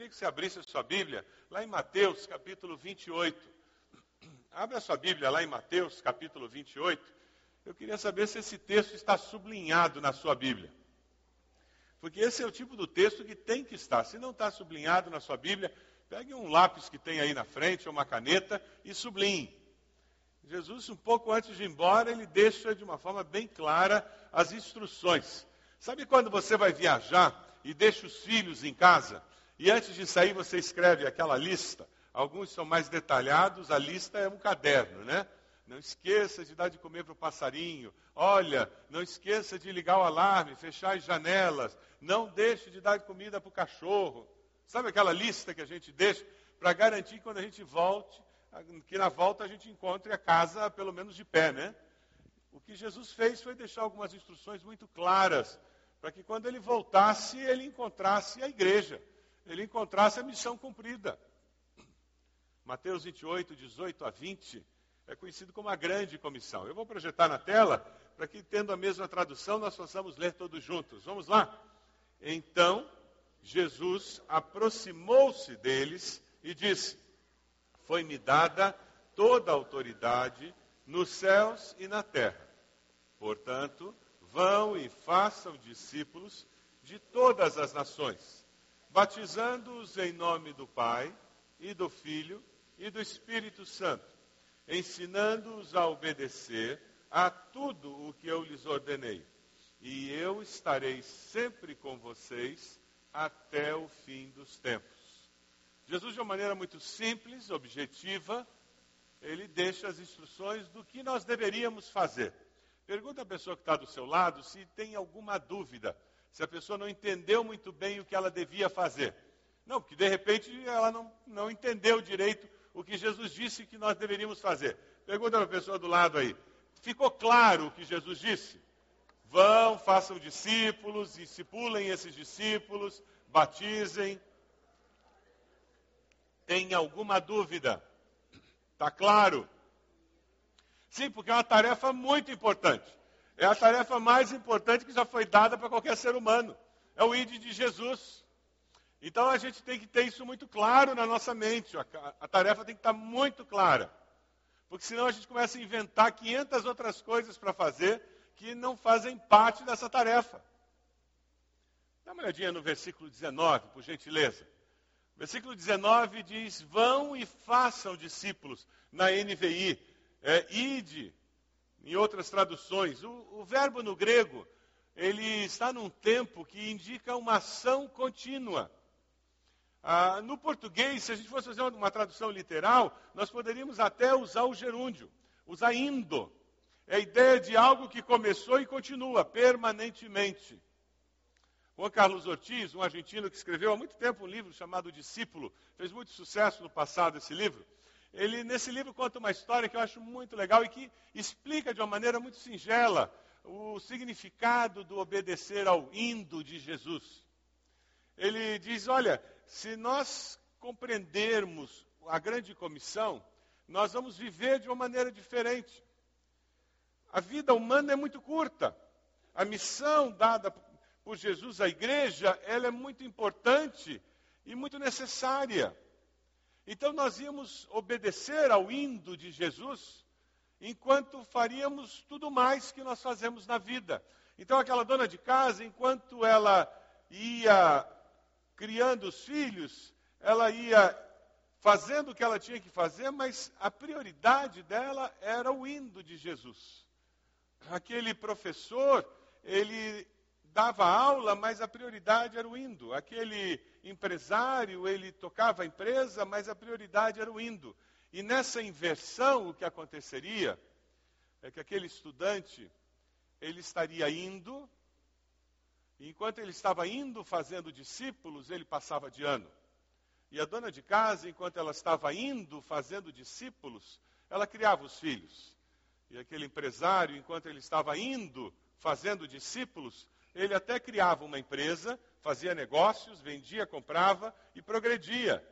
queria que você abrisse a sua Bíblia lá em Mateus, capítulo 28. Abra a sua Bíblia lá em Mateus, capítulo 28. Eu queria saber se esse texto está sublinhado na sua Bíblia. Porque esse é o tipo do texto que tem que estar. Se não está sublinhado na sua Bíblia, pegue um lápis que tem aí na frente, ou uma caneta, e sublinhe. Jesus, um pouco antes de ir embora, ele deixa de uma forma bem clara as instruções. Sabe quando você vai viajar e deixa os filhos em casa? E antes de sair, você escreve aquela lista. Alguns são mais detalhados, a lista é um caderno, né? Não esqueça de dar de comer para o passarinho. Olha, não esqueça de ligar o alarme, fechar as janelas. Não deixe de dar de comida para o cachorro. Sabe aquela lista que a gente deixa para garantir que quando a gente volte, que na volta a gente encontre a casa pelo menos de pé, né? O que Jesus fez foi deixar algumas instruções muito claras para que quando ele voltasse, ele encontrasse a igreja ele encontrasse a missão cumprida. Mateus 28, 18 a 20, é conhecido como a grande comissão. Eu vou projetar na tela para que, tendo a mesma tradução, nós possamos ler todos juntos. Vamos lá? Então, Jesus aproximou-se deles e disse: Foi-me dada toda a autoridade nos céus e na terra. Portanto, vão e façam discípulos de todas as nações batizando-os em nome do Pai e do Filho e do Espírito Santo, ensinando-os a obedecer a tudo o que eu lhes ordenei. E eu estarei sempre com vocês até o fim dos tempos. Jesus, de uma maneira muito simples, objetiva, ele deixa as instruções do que nós deveríamos fazer. Pergunta a pessoa que está do seu lado se tem alguma dúvida se a pessoa não entendeu muito bem o que ela devia fazer. Não, porque de repente ela não, não entendeu direito o que Jesus disse que nós deveríamos fazer. Pergunta para a pessoa do lado aí. Ficou claro o que Jesus disse? Vão, façam discípulos, discipulem esses discípulos, batizem. Tem alguma dúvida? Está claro? Sim, porque é uma tarefa muito importante. É a tarefa mais importante que já foi dada para qualquer ser humano. É o ID de Jesus. Então a gente tem que ter isso muito claro na nossa mente. A, tarefa tem que estar muito clara. Porque senão a gente começa a inventar 500 outras coisas para fazer que não fazem parte dessa tarefa. Dá uma olhadinha no versículo 19, por gentileza. Versículo 19 diz: Vão e façam discípulos, na NVI. É, ide, em outras traduções. O, o verbo no grego, ele está num tempo que indica uma ação contínua. Ah, no português, se a gente fosse fazer uma, uma tradução literal, nós poderíamos até usar o gerúndio, usar indo. É a ideia de algo que começou e continua permanentemente. Juan Carlos Ortiz, um argentino que escreveu há muito tempo um livro chamado Discípulo, fez muito sucesso no passado esse livro. Ele, nesse livro, conta uma história que eu acho muito legal e que explica de uma maneira muito singela o significado do obedecer ao indo de Jesus. Ele diz: olha, se nós compreendermos a grande comissão, nós vamos viver de uma maneira diferente. A vida humana é muito curta. A missão dada por Jesus à igreja, ela é muito importante e muito necessária. Então nós íamos obedecer ao indo de Jesus, enquanto faríamos tudo mais que nós fazemos na vida. Então aquela dona de casa, enquanto ela ia criando os filhos, ela ia fazendo o que ela tinha que fazer, mas a prioridade dela era o indo de Jesus. Aquele professor, ele dava aula, mas a prioridade era o indo. Aquele empresário, ele tocava a empresa, mas a prioridade era o indo. E nessa inversão, o que aconteceria é que aquele estudante, ele estaria indo, e enquanto ele estava indo fazendo discípulos, ele passava de ano. E a dona de casa, enquanto ela estava indo fazendo discípulos, ela criava os filhos. E aquele empresário, enquanto ele estava indo fazendo discípulos, ele até criava uma empresa, fazia negócios, vendia, comprava e progredia.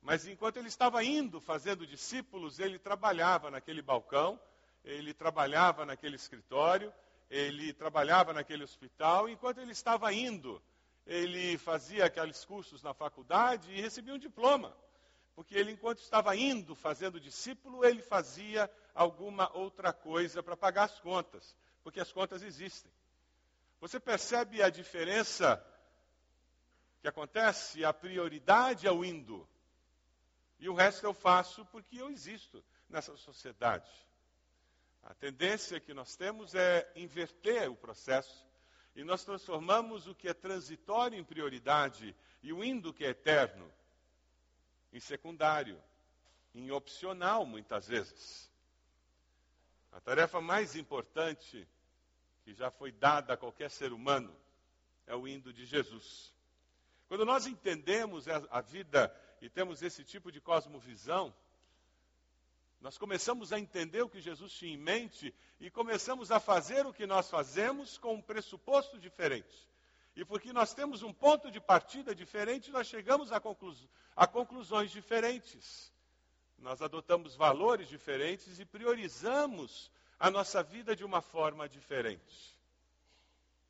Mas enquanto ele estava indo fazendo discípulos, ele trabalhava naquele balcão, ele trabalhava naquele escritório, ele trabalhava naquele hospital. Enquanto ele estava indo, ele fazia aqueles cursos na faculdade e recebia um diploma. Porque ele, enquanto estava indo fazendo discípulo, ele fazia alguma outra coisa para pagar as contas. Porque as contas existem. Você percebe a diferença que acontece? A prioridade é o indo. E o resto eu faço porque eu existo nessa sociedade. A tendência que nós temos é inverter o processo e nós transformamos o que é transitório em prioridade e o indo que é eterno em secundário, em opcional muitas vezes. A tarefa mais importante que já foi dada a qualquer ser humano é o indo de Jesus. Quando nós entendemos a vida e temos esse tipo de cosmovisão, nós começamos a entender o que Jesus tinha em mente e começamos a fazer o que nós fazemos com um pressuposto diferente. E porque nós temos um ponto de partida diferente, nós chegamos a, conclu a conclusões diferentes. Nós adotamos valores diferentes e priorizamos a nossa vida de uma forma diferente.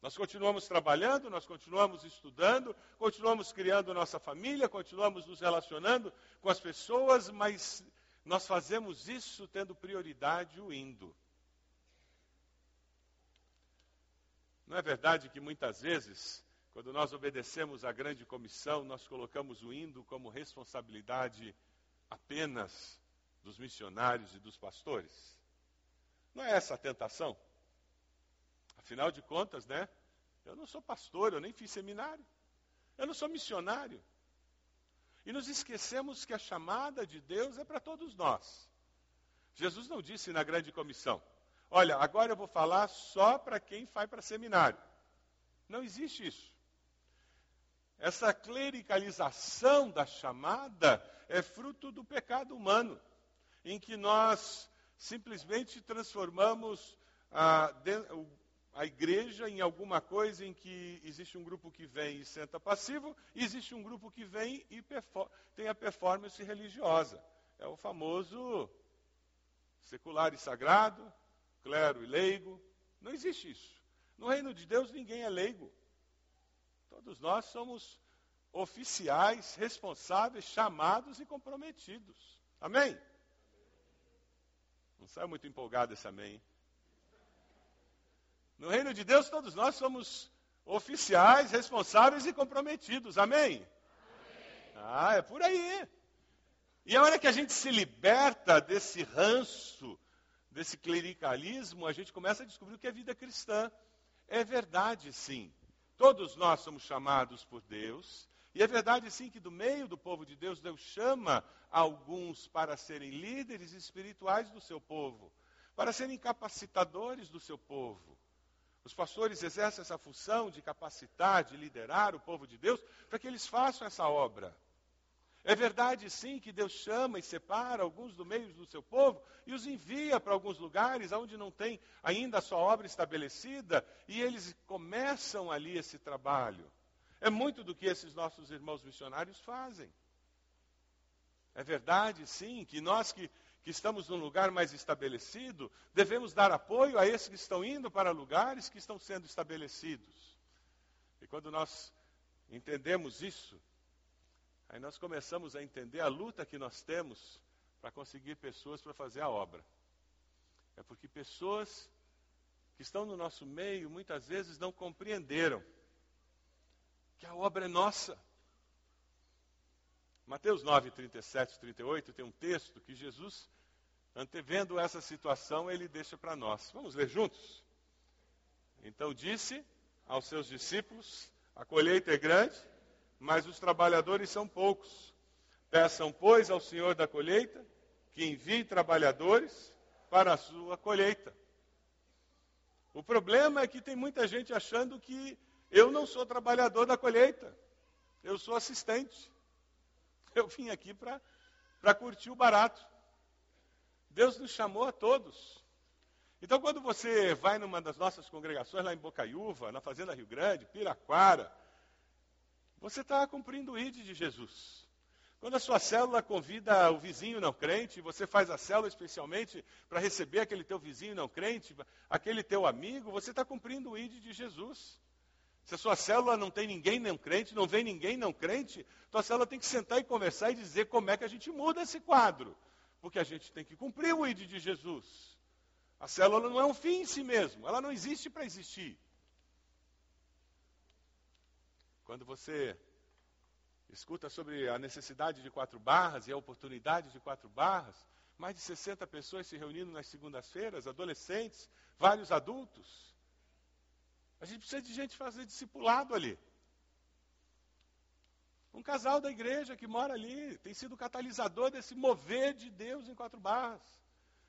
Nós continuamos trabalhando, nós continuamos estudando, continuamos criando nossa família, continuamos nos relacionando com as pessoas, mas nós fazemos isso tendo prioridade o indo. Não é verdade que muitas vezes, quando nós obedecemos à grande comissão, nós colocamos o indo como responsabilidade apenas dos missionários e dos pastores? Não é essa a tentação? Afinal de contas, né? Eu não sou pastor, eu nem fiz seminário. Eu não sou missionário. E nos esquecemos que a chamada de Deus é para todos nós. Jesus não disse na grande comissão: Olha, agora eu vou falar só para quem vai para seminário. Não existe isso. Essa clericalização da chamada é fruto do pecado humano, em que nós simplesmente transformamos o a igreja em alguma coisa em que existe um grupo que vem e senta passivo, e existe um grupo que vem e tem a performance religiosa. É o famoso secular e sagrado, clero e leigo. Não existe isso. No reino de Deus ninguém é leigo. Todos nós somos oficiais, responsáveis, chamados e comprometidos. Amém? Não sai muito empolgado esse amém. No reino de Deus, todos nós somos oficiais, responsáveis e comprometidos. Amém? Amém? Ah, é por aí. E a hora que a gente se liberta desse ranço, desse clericalismo, a gente começa a descobrir o que é vida cristã. É verdade, sim. Todos nós somos chamados por Deus. E é verdade, sim, que do meio do povo de Deus, Deus chama alguns para serem líderes espirituais do seu povo, para serem capacitadores do seu povo. Os pastores exercem essa função de capacitar, de liderar o povo de Deus, para que eles façam essa obra. É verdade, sim, que Deus chama e separa alguns do meio do seu povo e os envia para alguns lugares onde não tem ainda a sua obra estabelecida e eles começam ali esse trabalho. É muito do que esses nossos irmãos missionários fazem. É verdade, sim, que nós que que estamos num lugar mais estabelecido, devemos dar apoio a esses que estão indo para lugares que estão sendo estabelecidos. E quando nós entendemos isso, aí nós começamos a entender a luta que nós temos para conseguir pessoas para fazer a obra. É porque pessoas que estão no nosso meio muitas vezes não compreenderam que a obra é nossa. Mateus 9, 37 38 tem um texto que Jesus Antevendo essa situação, ele deixa para nós. Vamos ler juntos? Então disse aos seus discípulos: A colheita é grande, mas os trabalhadores são poucos. Peçam, pois, ao Senhor da colheita que envie trabalhadores para a sua colheita. O problema é que tem muita gente achando que eu não sou trabalhador da colheita, eu sou assistente. Eu vim aqui para curtir o barato. Deus nos chamou a todos. Então, quando você vai numa das nossas congregações lá em Bocaiúva, na Fazenda Rio Grande, Piraquara, você está cumprindo o ID de Jesus. Quando a sua célula convida o vizinho não crente, você faz a célula especialmente para receber aquele teu vizinho não crente, aquele teu amigo, você está cumprindo o ID de Jesus. Se a sua célula não tem ninguém não crente, não vem ninguém não crente, tua célula tem que sentar e conversar e dizer como é que a gente muda esse quadro. Porque a gente tem que cumprir o ID de Jesus. A célula não é um fim em si mesmo, ela não existe para existir. Quando você escuta sobre a necessidade de quatro barras e a oportunidade de quatro barras, mais de 60 pessoas se reunindo nas segundas-feiras, adolescentes, vários adultos. A gente precisa de gente fazer discipulado ali. Um casal da igreja que mora ali tem sido catalisador desse mover de Deus em quatro barras.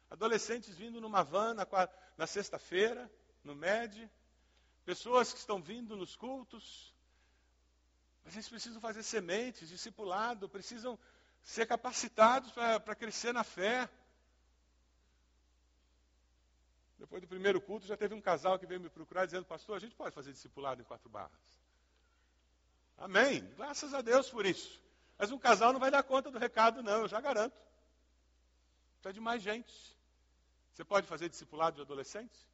Adolescentes vindo numa van na, na sexta-feira, no MED. Pessoas que estão vindo nos cultos. Mas eles precisam fazer sementes, discipulado, precisam ser capacitados para crescer na fé. Depois do primeiro culto, já teve um casal que veio me procurar dizendo, pastor, a gente pode fazer discipulado em quatro barras. Amém. Graças a Deus por isso. Mas um casal não vai dar conta do recado, não, eu já garanto. Precisa de mais gente. Você pode fazer discipulado de adolescentes?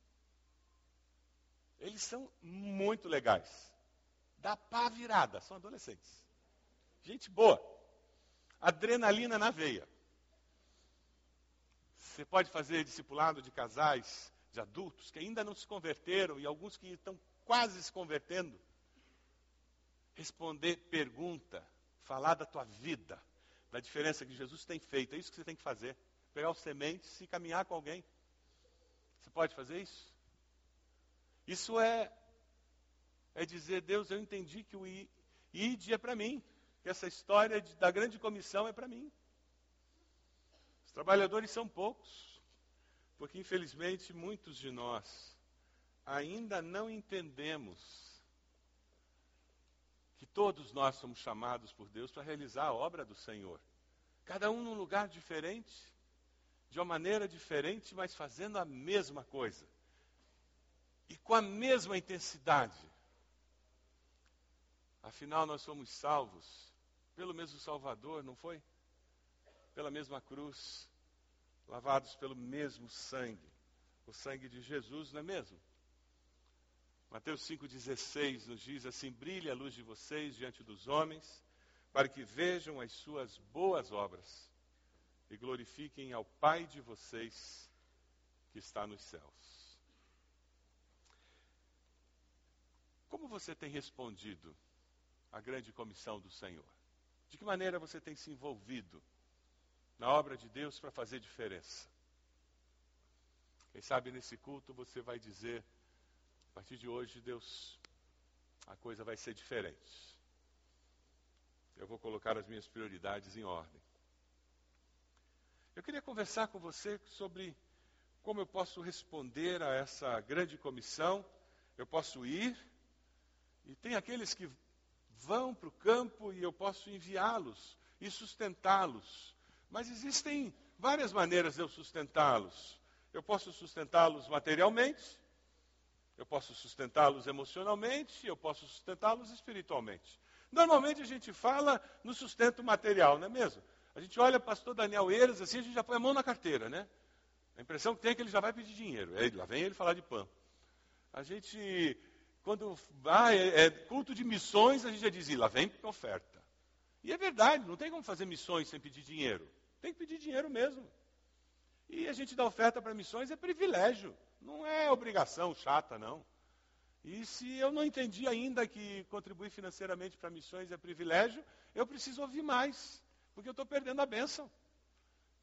Eles são muito legais. Dá pá virada, são adolescentes. Gente boa. Adrenalina na veia. Você pode fazer discipulado de casais de adultos que ainda não se converteram e alguns que estão quase se convertendo. Responder pergunta, falar da tua vida, da diferença que Jesus tem feito. É isso que você tem que fazer. Pegar os sementes e caminhar com alguém. Você pode fazer isso? Isso é é dizer, Deus, eu entendi que o ID é para mim, que essa história de, da grande comissão é para mim. Os trabalhadores são poucos, porque, infelizmente, muitos de nós ainda não entendemos que todos nós somos chamados por Deus para realizar a obra do Senhor. Cada um num lugar diferente, de uma maneira diferente, mas fazendo a mesma coisa. E com a mesma intensidade. Afinal, nós somos salvos pelo mesmo Salvador, não foi? Pela mesma cruz lavados pelo mesmo sangue, o sangue de Jesus, não é mesmo? Mateus 5,16 nos diz assim: brilhe a luz de vocês diante dos homens, para que vejam as suas boas obras e glorifiquem ao Pai de vocês que está nos céus. Como você tem respondido à grande comissão do Senhor? De que maneira você tem se envolvido na obra de Deus para fazer diferença. Quem sabe nesse culto você vai dizer, a partir de hoje, Deus, a coisa vai ser diferente. Eu vou colocar as minhas prioridades em ordem. Eu queria conversar com você sobre como eu posso responder a essa grande comissão. Eu posso ir, e tem aqueles que vão para o campo e eu posso enviá-los e sustentá-los mas existem várias maneiras de eu sustentá-los. Eu posso sustentá-los materialmente, eu posso sustentá-los emocionalmente, eu posso sustentá-los espiritualmente. Normalmente a gente fala no sustento material, não é mesmo? A gente olha pastor Daniel Eiras, assim, a gente já põe a mão na carteira, né? A impressão que tem é que ele já vai pedir dinheiro. Aí, lá vem ele falar de pão. A gente, quando ah, é, é culto de missões, a gente já diz, lá vem oferta. E é verdade, não tem como fazer missões sem pedir dinheiro. Tem que pedir dinheiro mesmo. E a gente dá oferta para missões é privilégio, não é obrigação chata, não. E se eu não entendi ainda que contribuir financeiramente para missões é privilégio, eu preciso ouvir mais, porque eu estou perdendo a bênção.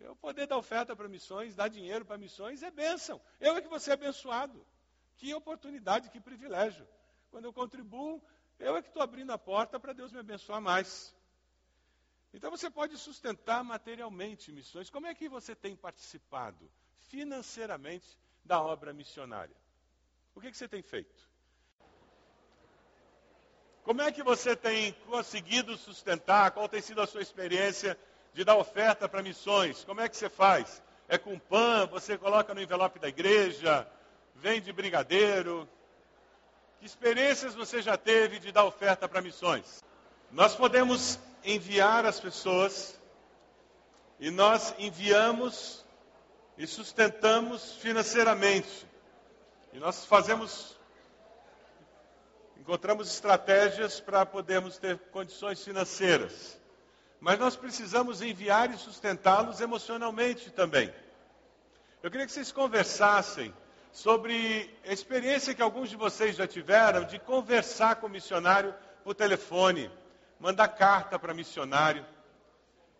Eu poder dar oferta para missões, dar dinheiro para missões é bênção. Eu é que vou ser abençoado. Que oportunidade, que privilégio. Quando eu contribuo, eu é que estou abrindo a porta para Deus me abençoar mais. Então você pode sustentar materialmente missões. Como é que você tem participado financeiramente da obra missionária? O que, que você tem feito? Como é que você tem conseguido sustentar? Qual tem sido a sua experiência de dar oferta para missões? Como é que você faz? É com pão? Você coloca no envelope da igreja? Vende brigadeiro? Que experiências você já teve de dar oferta para missões? Nós podemos enviar as pessoas e nós enviamos e sustentamos financeiramente. E nós fazemos encontramos estratégias para podermos ter condições financeiras. Mas nós precisamos enviar e sustentá-los emocionalmente também. Eu queria que vocês conversassem sobre a experiência que alguns de vocês já tiveram de conversar com o missionário por telefone, mandar carta para missionário.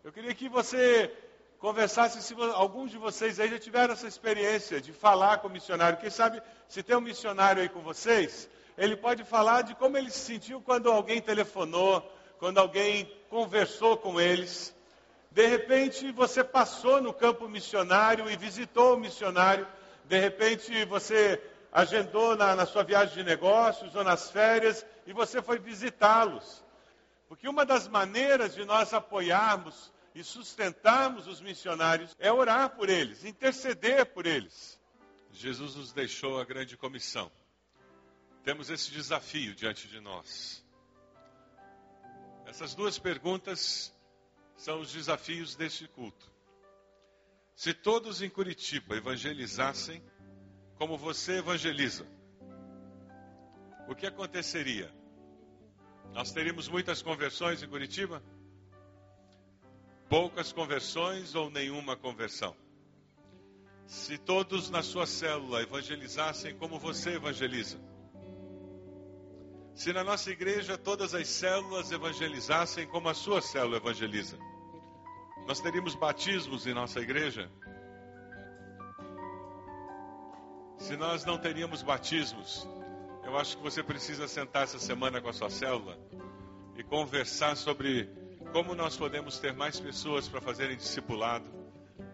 Eu queria que você conversasse se alguns de vocês aí já tiveram essa experiência de falar com o missionário. Quem sabe, se tem um missionário aí com vocês, ele pode falar de como ele se sentiu quando alguém telefonou, quando alguém conversou com eles. De repente, você passou no campo missionário e visitou o missionário de repente você agendou na, na sua viagem de negócios ou nas férias e você foi visitá-los. Porque uma das maneiras de nós apoiarmos e sustentarmos os missionários é orar por eles, interceder por eles. Jesus nos deixou a grande comissão. Temos esse desafio diante de nós. Essas duas perguntas são os desafios deste culto. Se todos em Curitiba evangelizassem como você evangeliza, o que aconteceria? Nós teríamos muitas conversões em Curitiba? Poucas conversões ou nenhuma conversão? Se todos na sua célula evangelizassem como você evangeliza, se na nossa igreja todas as células evangelizassem como a sua célula evangeliza, nós teríamos batismos em nossa igreja? Se nós não teríamos batismos, eu acho que você precisa sentar essa semana com a sua célula e conversar sobre como nós podemos ter mais pessoas para fazerem discipulado,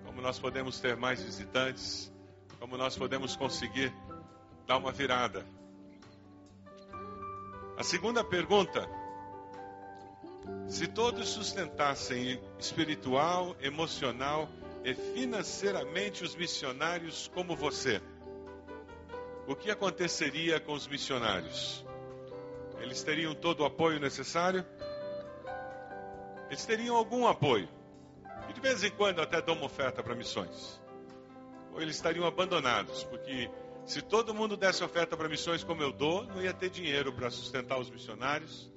como nós podemos ter mais visitantes, como nós podemos conseguir dar uma virada. A segunda pergunta se todos sustentassem espiritual, emocional e financeiramente os missionários como você, o que aconteceria com os missionários? Eles teriam todo o apoio necessário? Eles teriam algum apoio. E de vez em quando até dão uma oferta para missões. Ou eles estariam abandonados, porque se todo mundo desse oferta para missões como eu dou, não ia ter dinheiro para sustentar os missionários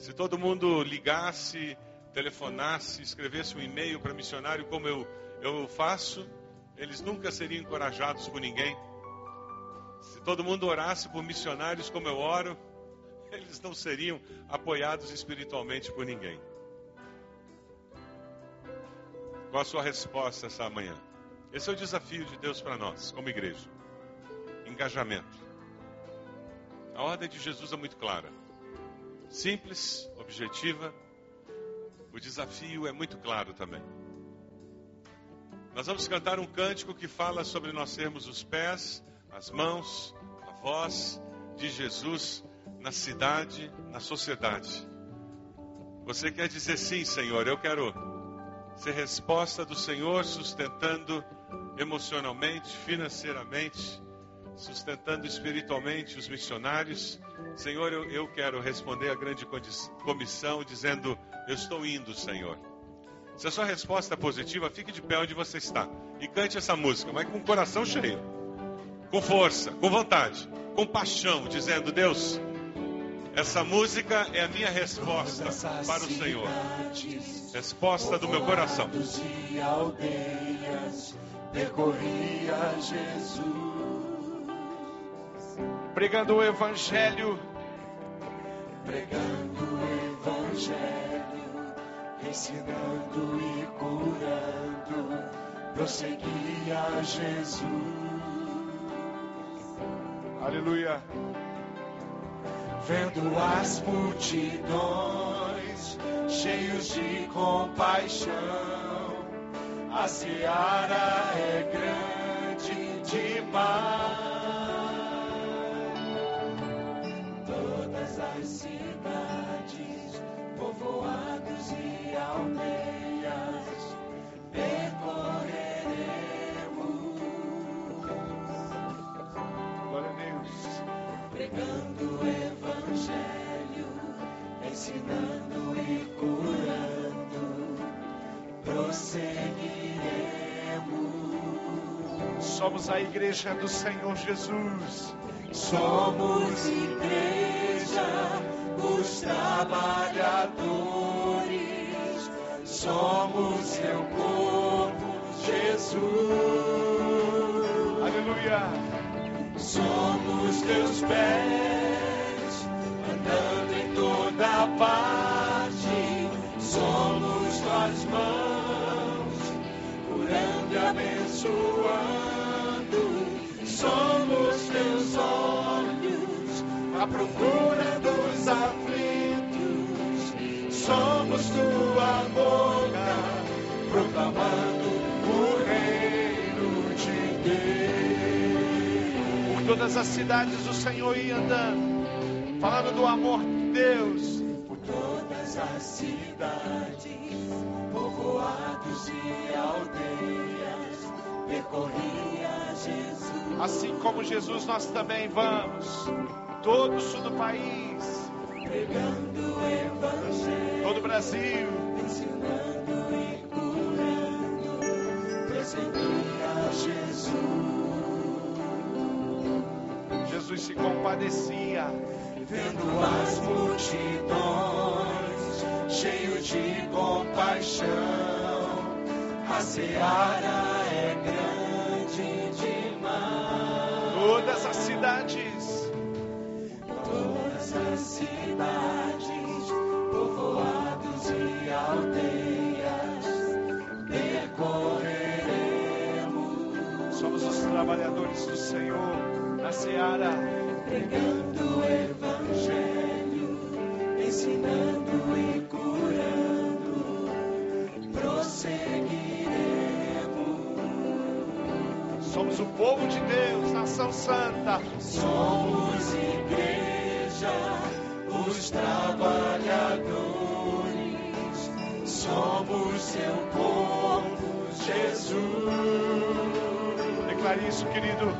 se todo mundo ligasse, telefonasse, escrevesse um e-mail para missionário como eu, eu faço, eles nunca seriam encorajados por ninguém. Se todo mundo orasse por missionários como eu oro, eles não seriam apoiados espiritualmente por ninguém. Qual a sua resposta essa manhã? Esse é o desafio de Deus para nós, como igreja. Engajamento. A ordem de Jesus é muito clara simples, objetiva. O desafio é muito claro também. Nós vamos cantar um cântico que fala sobre nós sermos os pés, as mãos, a voz de Jesus na cidade, na sociedade. Você quer dizer sim, Senhor, eu quero ser resposta do Senhor, sustentando emocionalmente, financeiramente, sustentando espiritualmente os missionários Senhor, eu, eu quero responder à grande comissão dizendo: Eu estou indo, Senhor. Se a sua resposta é positiva, fique de pé onde você está e cante essa música, mas com o coração cheio, com força, com vontade, com paixão, dizendo: Deus, essa música é a minha resposta para o Senhor. Resposta do meu coração. Percorria Jesus pregando o Evangelho. Pregando o Evangelho, ensinando e curando, prosseguia Jesus. Aleluia. Vendo as multidões cheios de compaixão, a seara é grande demais. Ensinando e curando, prosseguiremos. Somos a igreja do Senhor Jesus. Somos igreja igreja, os trabalhadores, somos seu povo, Jesus. Aleluia. Somos teus pés, parte. Somos tuas mãos, curando e abençoando. Somos teus olhos, à procura dos aflitos. Somos tua boca, proclamando o reino de Deus. Por todas as cidades o Senhor ia andando, falando do amor de Deus. As cidades, povoados e aldeias, percorria Jesus. Assim como Jesus, nós também vamos. Todo o sul do país, Pregando o evangelho, todo o Brasil. ensinando e curando, prosseguia Jesus. Jesus se compadecia. Vendo as multidões, cheio de compaixão, a seara é grande demais. Todas as cidades, Todas as cidades, povoados e aldeias, percorreremos, somos os trabalhadores do Senhor na seara. pregando povo de Deus, nação santa. Somos igreja, os trabalhadores, somos seu povo, Jesus. Declare isso, querido.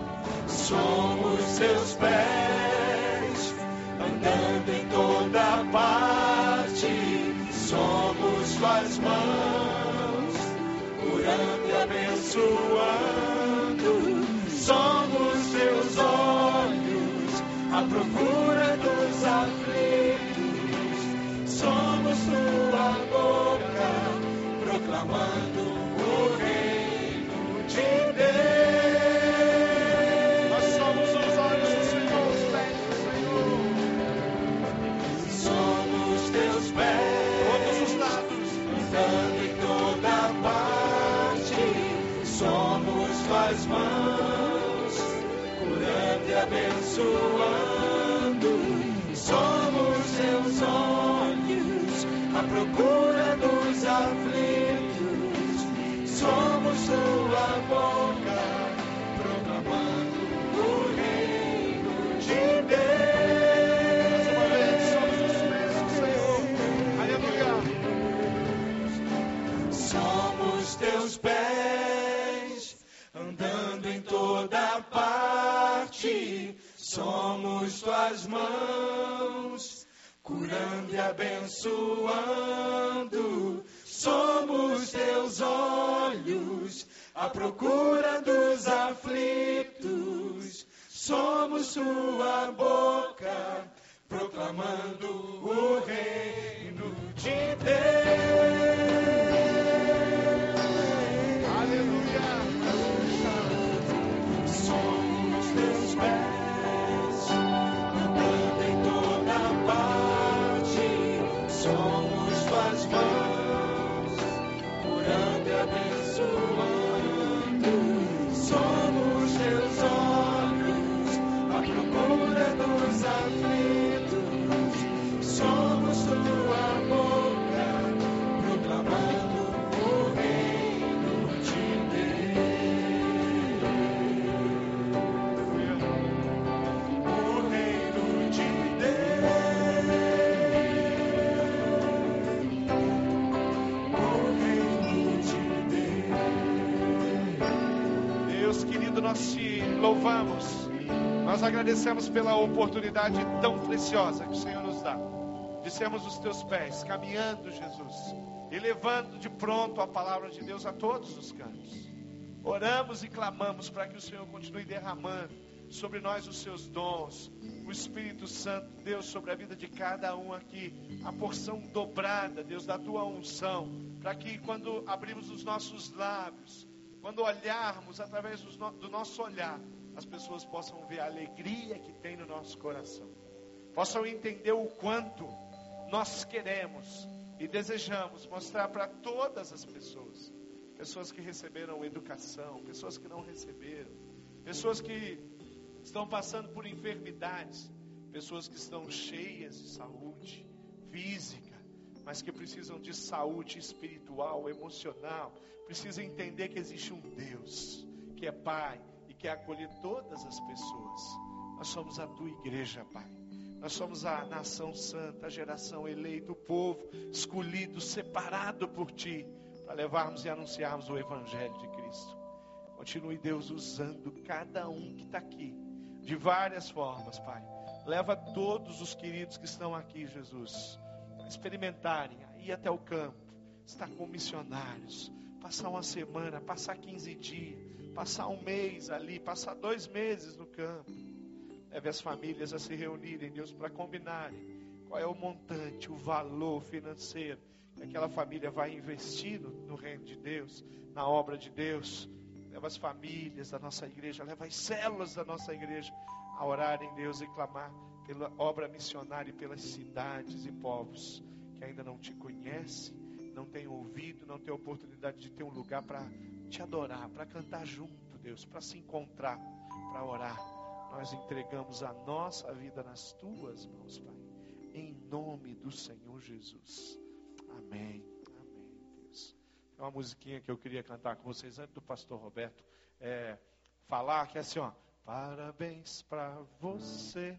Somos seus pés, andando em toda parte. Somos tuas mãos, curando e abençoando. À procura dos aflitos. Somos tua boca, proclamando o reino de Deus. Nós somos os olhos do Senhor, os pés do Senhor. Somos teus pés, Todos os lados. andando em toda parte. Somos tuas mãos, curando e abençoando. Somos teus pés, andando em toda parte. Somos tuas mãos, curando e abençoando. Somos teus olhos, à procura dos aflitos. Somos tua boca, proclamando o reino de Deus. Louvamos. Nós agradecemos pela oportunidade tão preciosa que o Senhor nos dá. De sermos os teus pés, caminhando, Jesus, e levando de pronto a palavra de Deus a todos os cantos. Oramos e clamamos para que o Senhor continue derramando sobre nós os seus dons. O Espírito Santo, Deus, sobre a vida de cada um aqui, a porção dobrada, Deus, da tua unção, para que quando abrimos os nossos lábios, quando olharmos através do nosso olhar, as pessoas possam ver a alegria que tem no nosso coração, possam entender o quanto nós queremos e desejamos mostrar para todas as pessoas, pessoas que receberam educação, pessoas que não receberam, pessoas que estão passando por enfermidades, pessoas que estão cheias de saúde física, mas que precisam de saúde espiritual, emocional, precisam entender que existe um Deus que é Pai e quer acolher todas as pessoas. Nós somos a tua igreja, Pai. Nós somos a nação santa, a geração eleita, o povo escolhido, separado por ti, para levarmos e anunciarmos o Evangelho de Cristo. Continue, Deus, usando cada um que está aqui de várias formas, Pai. Leva todos os queridos que estão aqui, Jesus, experimentarem, ir até o campo, estar com missionários, passar uma semana, passar 15 dias, passar um mês ali, passar dois meses no campo. Leve as famílias a se reunirem, Deus, para combinarem qual é o montante, o valor financeiro que aquela família vai investir no, no reino de Deus, na obra de Deus leva as famílias da nossa igreja, leva as células da nossa igreja a orar em Deus e clamar pela obra missionária e pelas cidades e povos que ainda não te conhecem, não têm ouvido, não têm oportunidade de ter um lugar para te adorar, para cantar junto, Deus, para se encontrar, para orar. Nós entregamos a nossa vida nas tuas mãos, Pai, em nome do Senhor Jesus. Amém. É uma musiquinha que eu queria cantar com vocês antes do pastor Roberto é, falar, que é assim, ó. Parabéns para você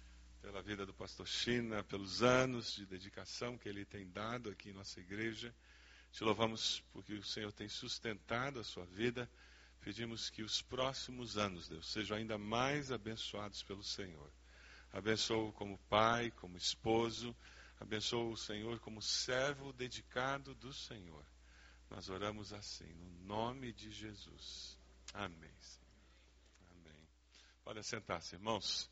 pela vida do pastor China, pelos anos de dedicação que ele tem dado aqui em nossa igreja. Te louvamos porque o Senhor tem sustentado a sua vida. Pedimos que os próximos anos, Deus, sejam ainda mais abençoados pelo Senhor. Abençoa-o como pai, como esposo. Abençoa o Senhor como servo dedicado do Senhor. Nós oramos assim, no nome de Jesus. Amém. Podem sentar-se, irmãos.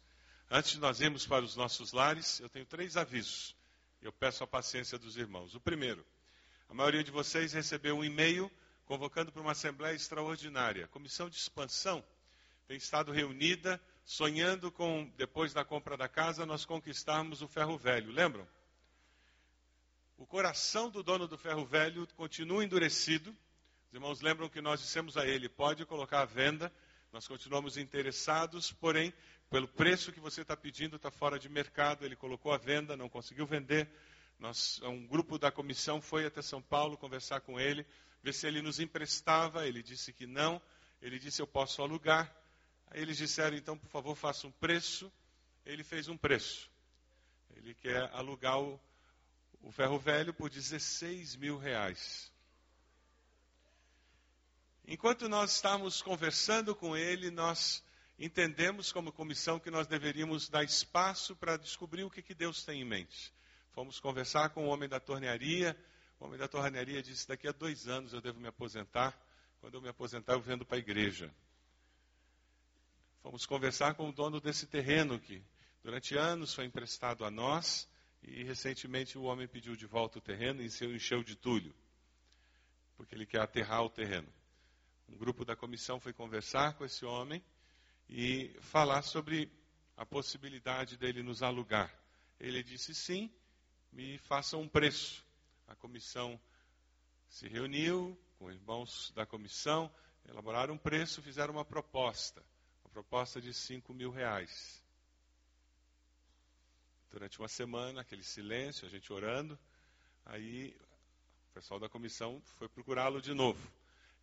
Antes de nós irmos para os nossos lares, eu tenho três avisos. Eu peço a paciência dos irmãos. O primeiro, a maioria de vocês recebeu um e-mail convocando para uma assembleia extraordinária. A comissão de expansão tem estado reunida, sonhando com, depois da compra da casa, nós conquistarmos o ferro velho. Lembram? O coração do dono do ferro velho continua endurecido. Os irmãos lembram que nós dissemos a ele: pode colocar à venda nós continuamos interessados, porém, pelo preço que você está pedindo, está fora de mercado. Ele colocou à venda, não conseguiu vender. Nós, um grupo da comissão foi até São Paulo conversar com ele, ver se ele nos emprestava. Ele disse que não. Ele disse: Eu posso alugar. Aí eles disseram: Então, por favor, faça um preço. Ele fez um preço. Ele quer alugar o, o ferro velho por 16 mil reais. Enquanto nós estávamos conversando com ele, nós entendemos como comissão que nós deveríamos dar espaço para descobrir o que, que Deus tem em mente. Fomos conversar com o homem da tornearia. O homem da tornearia disse: daqui a dois anos eu devo me aposentar. Quando eu me aposentar, eu vendo para a igreja. Fomos conversar com o dono desse terreno que durante anos foi emprestado a nós e recentemente o homem pediu de volta o terreno e se encheu de tulho, porque ele quer aterrar o terreno um grupo da comissão foi conversar com esse homem e falar sobre a possibilidade dele nos alugar. Ele disse sim, me façam um preço. A comissão se reuniu com irmãos da comissão, elaboraram um preço, fizeram uma proposta. Uma proposta de 5 mil reais. Durante uma semana, aquele silêncio, a gente orando, aí o pessoal da comissão foi procurá-lo de novo.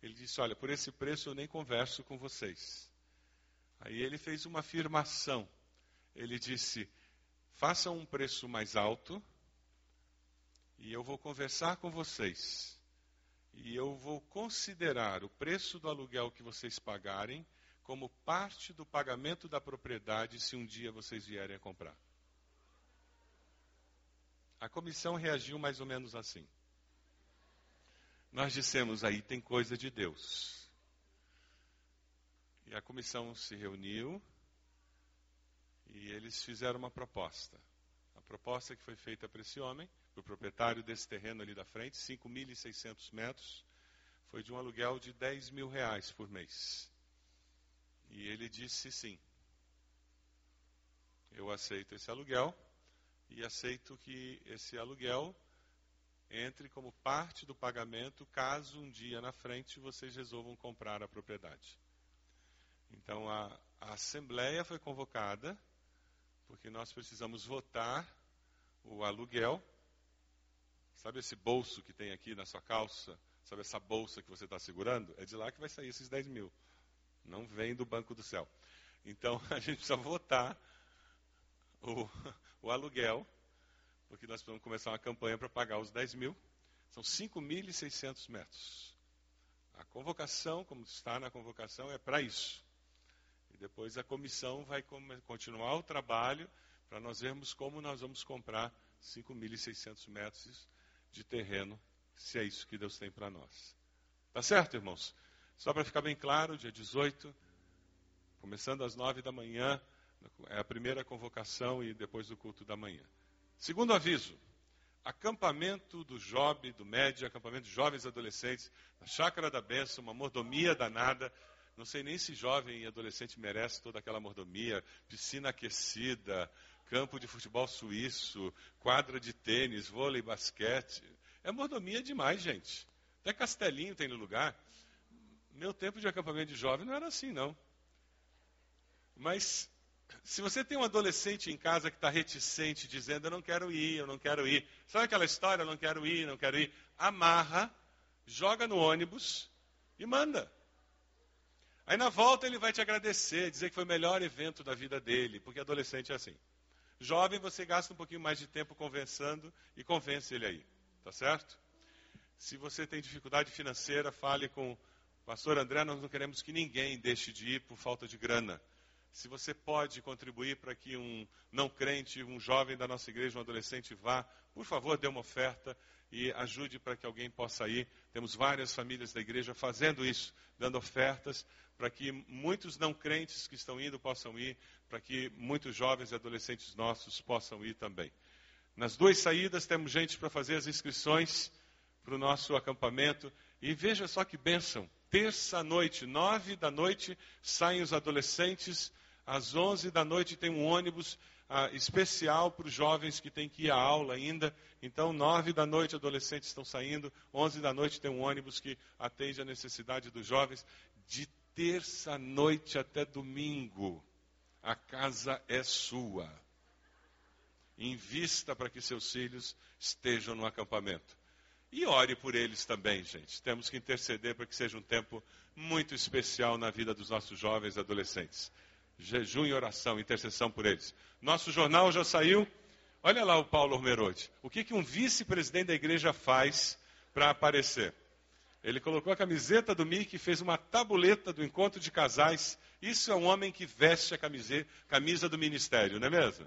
Ele disse: Olha, por esse preço eu nem converso com vocês. Aí ele fez uma afirmação. Ele disse: façam um preço mais alto e eu vou conversar com vocês. E eu vou considerar o preço do aluguel que vocês pagarem como parte do pagamento da propriedade se um dia vocês vierem a comprar. A comissão reagiu mais ou menos assim. Nós dissemos aí tem coisa de Deus. E a comissão se reuniu e eles fizeram uma proposta. A proposta que foi feita para esse homem, para o proprietário desse terreno ali da frente, 5.600 metros, foi de um aluguel de 10 mil reais por mês. E ele disse sim. Eu aceito esse aluguel e aceito que esse aluguel entre como parte do pagamento caso um dia na frente vocês resolvam comprar a propriedade. Então a, a assembleia foi convocada porque nós precisamos votar o aluguel. Sabe esse bolso que tem aqui na sua calça? Sabe essa bolsa que você está segurando? É de lá que vai sair esses 10 mil. Não vem do banco do céu. Então a gente precisa votar o, o aluguel, porque nós precisamos começar uma campanha para pagar os 10 mil. São 5.600 metros. A convocação, como está na convocação, é para isso. Depois a comissão vai continuar o trabalho para nós vermos como nós vamos comprar 5.600 metros de terreno, se é isso que Deus tem para nós. Tá certo, irmãos? Só para ficar bem claro, dia 18, começando às 9 da manhã, é a primeira convocação e depois do culto da manhã. Segundo aviso, acampamento do Job, do Médio, acampamento de jovens adolescentes, na Chácara da Bênção, uma mordomia danada. Não sei nem se jovem e adolescente merece toda aquela mordomia, piscina aquecida, campo de futebol suíço, quadra de tênis, vôlei, basquete. É mordomia demais, gente. Até castelinho tem no lugar. Meu tempo de acampamento de jovem não era assim, não. Mas se você tem um adolescente em casa que está reticente, dizendo eu não quero ir, eu não quero ir, sabe aquela história, eu não quero ir, não quero ir? Amarra, joga no ônibus e manda. Aí na volta ele vai te agradecer, dizer que foi o melhor evento da vida dele, porque adolescente é assim. Jovem, você gasta um pouquinho mais de tempo conversando e convence ele aí, tá certo? Se você tem dificuldade financeira, fale com o pastor André, nós não queremos que ninguém deixe de ir por falta de grana. Se você pode contribuir para que um não crente, um jovem da nossa igreja, um adolescente vá, por favor, dê uma oferta e ajude para que alguém possa ir. Temos várias famílias da igreja fazendo isso, dando ofertas para que muitos não crentes que estão indo possam ir, para que muitos jovens e adolescentes nossos possam ir também. Nas duas saídas temos gente para fazer as inscrições para o nosso acampamento. E veja só que bênção. Terça noite, nove da noite, saem os adolescentes às 11 da noite tem um ônibus ah, especial para os jovens que têm que ir à aula ainda. Então, 9 da noite, adolescentes estão saindo. 11 da noite tem um ônibus que atende a necessidade dos jovens. De terça noite até domingo, a casa é sua. Invista para que seus filhos estejam no acampamento. E ore por eles também, gente. Temos que interceder para que seja um tempo muito especial na vida dos nossos jovens e adolescentes jejum e oração, intercessão por eles. Nosso jornal já saiu. Olha lá o Paulo Ormerode. O que, que um vice-presidente da igreja faz para aparecer? Ele colocou a camiseta do Mickey e fez uma tabuleta do encontro de casais. Isso é um homem que veste a camisa do ministério, não é mesmo?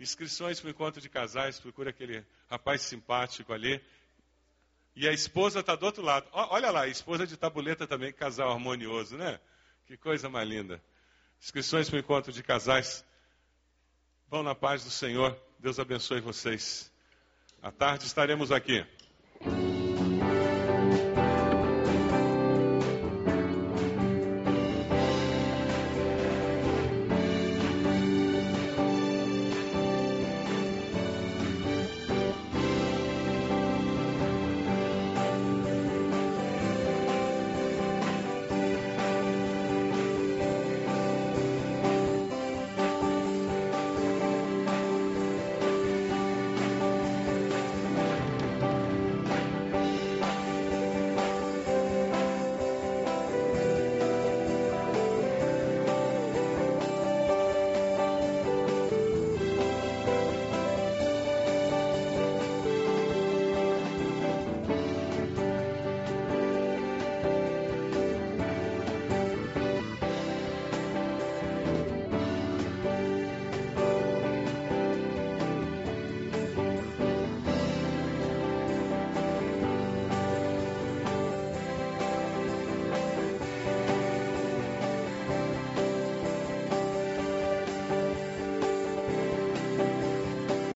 Inscrições para o encontro de casais, procura aquele rapaz simpático ali. E a esposa está do outro lado. Olha lá, a esposa de tabuleta também, casal harmonioso, né? Que coisa mais linda. Inscrições para o encontro de casais. Vão na paz do Senhor. Deus abençoe vocês. À tarde estaremos aqui.